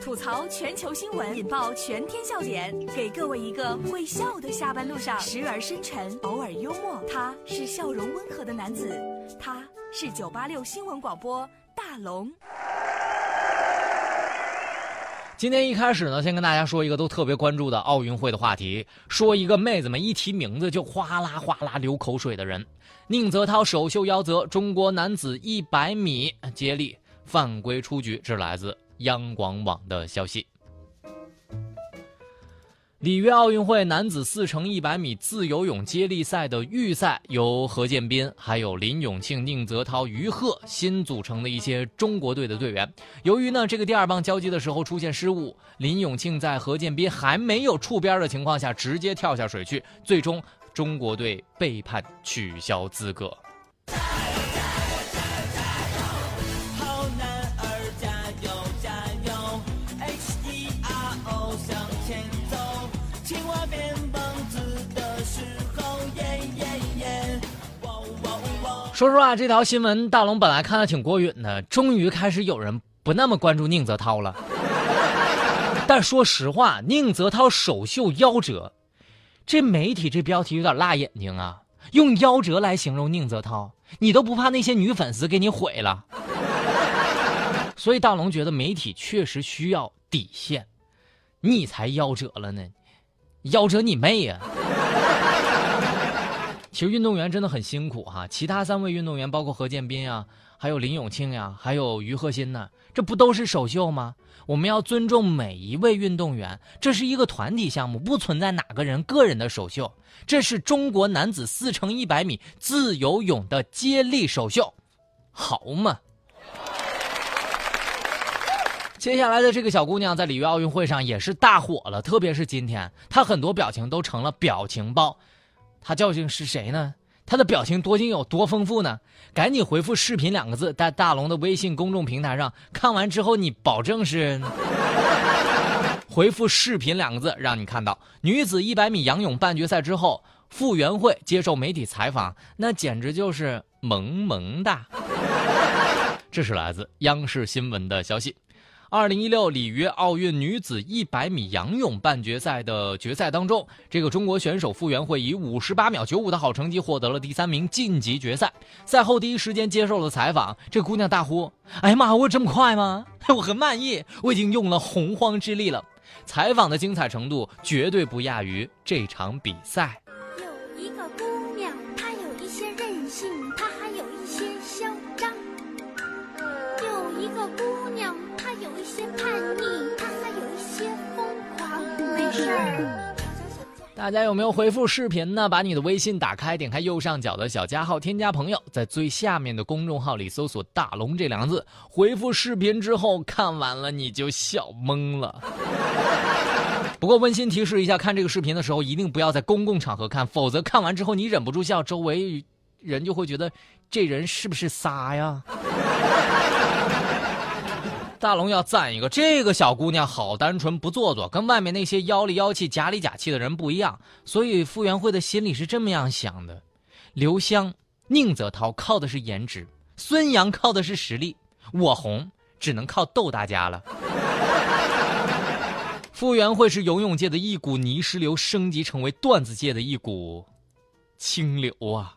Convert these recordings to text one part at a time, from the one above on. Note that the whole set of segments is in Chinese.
吐槽全球新闻，引爆全天笑点，给各位一个会笑的下班路上，时而深沉，偶尔幽默。他是笑容温和的男子，他是九八六新闻广播大龙。今天一开始呢，先跟大家说一个都特别关注的奥运会的话题，说一个妹子们一提名字就哗啦哗啦流口水的人。宁泽涛首秀夭折，中国男子一百米接力犯规出局，这是来自央广网的消息。里约奥运会男子四乘一百米自由泳接力赛的预赛，由何建斌、还有林永庆、宁泽涛、于贺新组成的一些中国队的队员。由于呢这个第二棒交接的时候出现失误，林永庆在何建斌还没有触边的情况下直接跳下水去，最终中国队被判取消资格。说实话，这条新闻大龙本来看的挺过瘾的，终于开始有人不那么关注宁泽涛了。但说实话，宁泽涛首秀夭折，这媒体这标题有点辣眼睛啊！用夭折来形容宁泽涛，你都不怕那些女粉丝给你毁了？所以大龙觉得媒体确实需要底线，你才夭折了呢，夭折你妹呀！其实运动员真的很辛苦哈，其他三位运动员包括何建斌啊，还有林永庆呀，还有于鹤新呢，这不都是首秀吗？我们要尊重每一位运动员，这是一个团体项目，不存在哪个人个人的首秀。这是中国男子四乘一百米自由泳的接力首秀，好嘛？接下来的这个小姑娘在里约奥运会上也是大火了，特别是今天，她很多表情都成了表情包。他究竟是谁呢？他的表情多竟有多丰富呢？赶紧回复“视频”两个字，在大龙的微信公众平台上看完之后，你保证是 回复“视频”两个字，让你看到女子一百米仰泳半决赛之后，傅园慧接受媒体采访，那简直就是萌萌哒。这是来自央视新闻的消息。二零一六里约奥运女子一百米仰泳半决赛的决赛当中，这个中国选手傅园慧以五十八秒九五的好成绩获得了第三名，晋级决赛。赛后第一时间接受了采访，这姑娘大呼：“哎呀妈，我这么快吗？我很满意，我已经用了洪荒之力了。”采访的精彩程度绝对不亚于这场比赛。大家有没有回复视频呢？把你的微信打开，点开右上角的小加号，添加朋友，在最下面的公众号里搜索“大龙”这两个字，回复视频之后看完了你就笑懵了。不过温馨提示一下，看这个视频的时候一定不要在公共场合看，否则看完之后你忍不住笑，周围人就会觉得这人是不是傻呀？大龙要赞一个，这个小姑娘好单纯不做作，跟外面那些妖里妖气、假里假气的人不一样。所以傅园慧的心里是这么样想的：刘湘、宁泽涛靠的是颜值，孙杨靠的是实力，我红只能靠逗大家了。傅园慧是游泳界的一股泥石流，升级成为段子界的一股清流啊！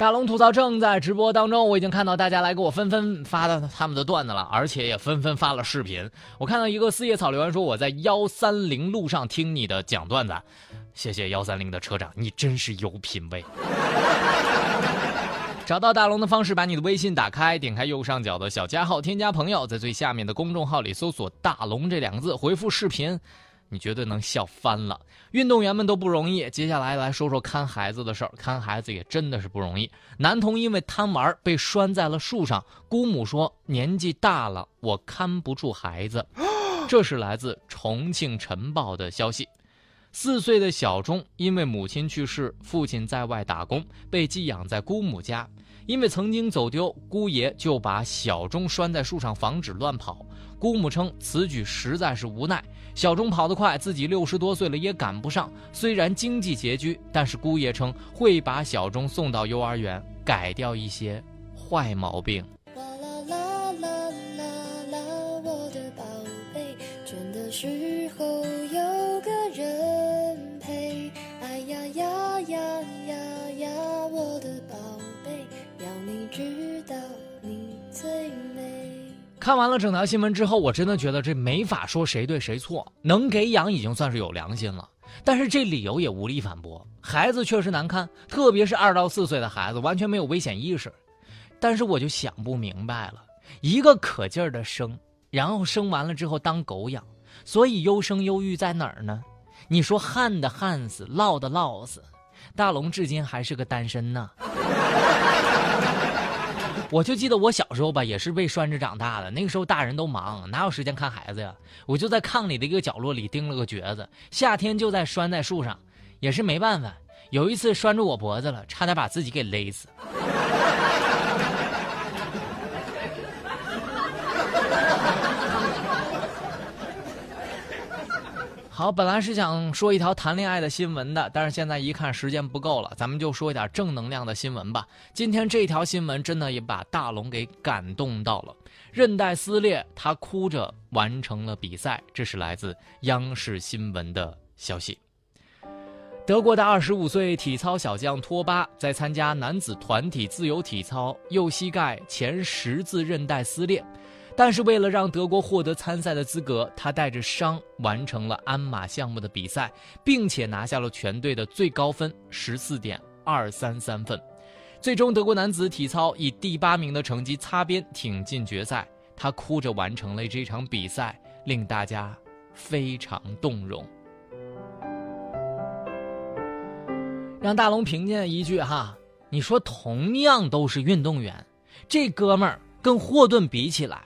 大龙吐槽正在直播当中，我已经看到大家来给我纷纷发的他们的段子了，而且也纷纷发了视频。我看到一个四叶草留言说我在幺三零路上听你的讲段子。谢谢幺三零的车长，你真是有品位。找到大龙的方式，把你的微信打开，点开右上角的小加号，添加朋友，在最下面的公众号里搜索“大龙”这两个字，回复视频，你绝对能笑翻了。运动员们都不容易，接下来来说说看孩子的事儿。看孩子也真的是不容易。男童因为贪玩被拴在了树上，姑母说年纪大了，我看不住孩子。这是来自重庆晨报的消息。四岁的小钟因为母亲去世，父亲在外打工，被寄养在姑母家。因为曾经走丢，姑爷就把小钟拴在树上，防止乱跑。姑母称此举实在是无奈。小钟跑得快，自己六十多岁了也赶不上。虽然经济拮据，但是姑爷称会把小钟送到幼儿园，改掉一些坏毛病。看完了整条新闻之后，我真的觉得这没法说谁对谁错，能给养已经算是有良心了。但是这理由也无力反驳，孩子确实难看，特别是二到四岁的孩子，完全没有危险意识。但是我就想不明白了，一个可劲儿的生，然后生完了之后当狗养，所以优生优育在哪儿呢？你说旱的旱死，涝的涝死，大龙至今还是个单身呢。我就记得我小时候吧，也是被拴着长大的。那个时候大人都忙，哪有时间看孩子呀？我就在炕里的一个角落里钉了个橛子，夏天就在拴在树上，也是没办法。有一次拴住我脖子了，差点把自己给勒死。好，本来是想说一条谈恋爱的新闻的，但是现在一看时间不够了，咱们就说一点正能量的新闻吧。今天这条新闻真的也把大龙给感动到了，韧带撕裂，他哭着完成了比赛。这是来自央视新闻的消息。德国的二十五岁体操小将托巴在参加男子团体自由体操，右膝盖前十字韧带撕裂。但是为了让德国获得参赛的资格，他带着伤完成了鞍马项目的比赛，并且拿下了全队的最高分十四点二三三分。最终，德国男子体操以第八名的成绩擦边挺进决赛。他哭着完成了这场比赛，令大家非常动容。让大龙评价一句哈，你说同样都是运动员，这哥们儿跟霍顿比起来。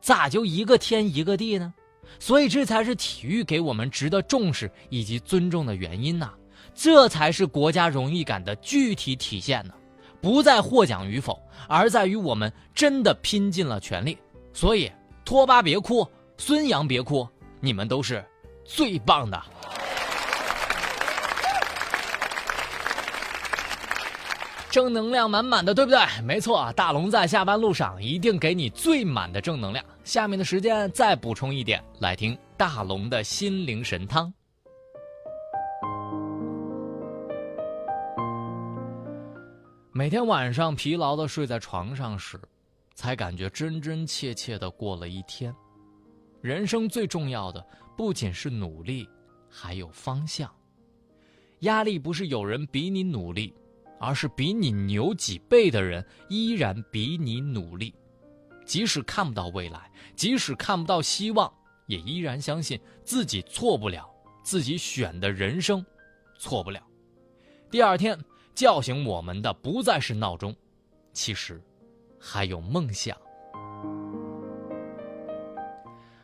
咋就一个天一个地呢？所以这才是体育给我们值得重视以及尊重的原因呐！这才是国家荣誉感的具体体现呢！不在获奖与否，而在于我们真的拼尽了全力。所以，托巴别哭，孙杨别哭，你们都是最棒的。正能量满满的，对不对？没错，大龙在下班路上一定给你最满的正能量。下面的时间再补充一点，来听大龙的心灵神汤。每天晚上疲劳的睡在床上时，才感觉真真切切的过了一天。人生最重要的不仅是努力，还有方向。压力不是有人比你努力。而是比你牛几倍的人依然比你努力，即使看不到未来，即使看不到希望，也依然相信自己错不了，自己选的人生错不了。第二天叫醒我们的不再是闹钟，其实还有梦想。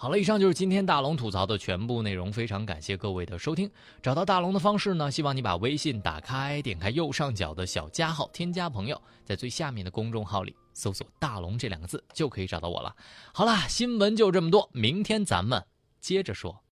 好了，以上就是今天大龙吐槽的全部内容。非常感谢各位的收听。找到大龙的方式呢？希望你把微信打开，点开右上角的小加号，添加朋友，在最下面的公众号里搜索“大龙”这两个字，就可以找到我了。好了，新闻就这么多，明天咱们接着说。